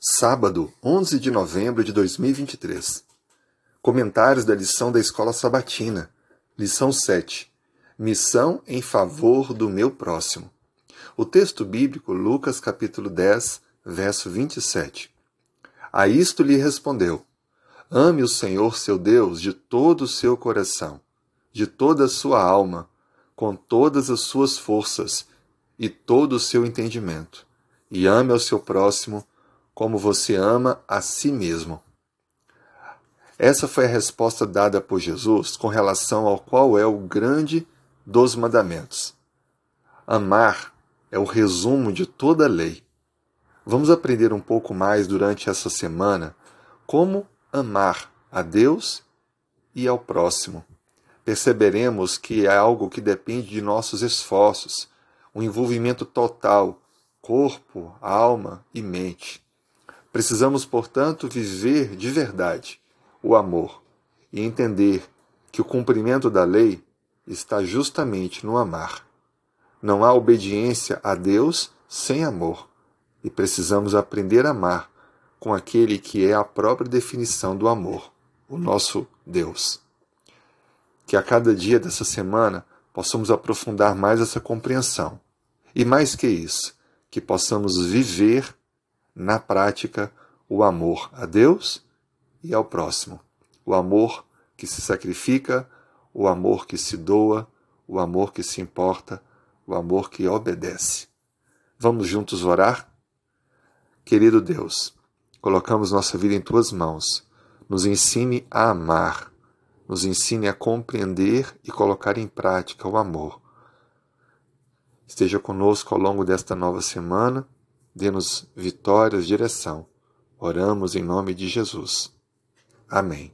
Sábado, 11 de novembro de 2023. Comentários da lição da Escola Sabatina. Lição 7. Missão em favor do meu próximo. O texto bíblico, Lucas capítulo 10, verso 27. A isto lhe respondeu: Ame o Senhor seu Deus de todo o seu coração, de toda a sua alma, com todas as suas forças e todo o seu entendimento, e ame ao seu próximo como você ama a si mesmo. Essa foi a resposta dada por Jesus com relação ao qual é o grande dos mandamentos. Amar é o resumo de toda a lei. Vamos aprender um pouco mais durante essa semana como amar a Deus e ao próximo. Perceberemos que é algo que depende de nossos esforços, um envolvimento total, corpo, alma e mente. Precisamos, portanto, viver de verdade o amor e entender que o cumprimento da lei está justamente no amar. Não há obediência a Deus sem amor, e precisamos aprender a amar com aquele que é a própria definição do amor, o nosso Deus. Que a cada dia dessa semana possamos aprofundar mais essa compreensão. E mais que isso, que possamos viver na prática, o amor a Deus e ao próximo. O amor que se sacrifica, o amor que se doa, o amor que se importa, o amor que obedece. Vamos juntos orar? Querido Deus, colocamos nossa vida em tuas mãos. Nos ensine a amar, nos ensine a compreender e colocar em prática o amor. Esteja conosco ao longo desta nova semana Dê-nos vitórias, direção. Oramos em nome de Jesus. Amém.